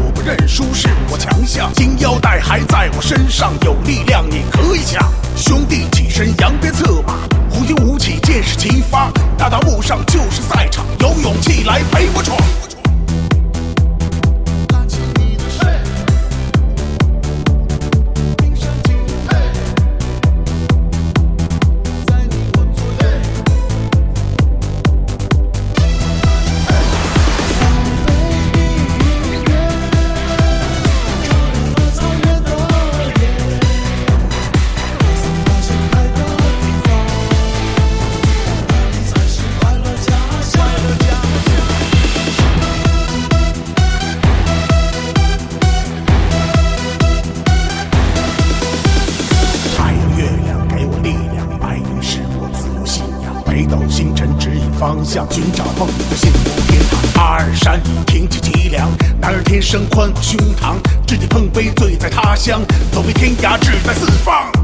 我不认输是我强项，金腰带还在我身上，有力量你可以抢。兄弟起身，扬鞭策马，虎踞舞起，剑士齐发，大道路上就是赛场，有勇气来陪我闯。斗星辰指引方向，寻找梦里的幸福天堂。阿尔山挺起脊梁，男儿天生宽胸膛，志气碰杯醉在他乡，走遍天涯志在四方。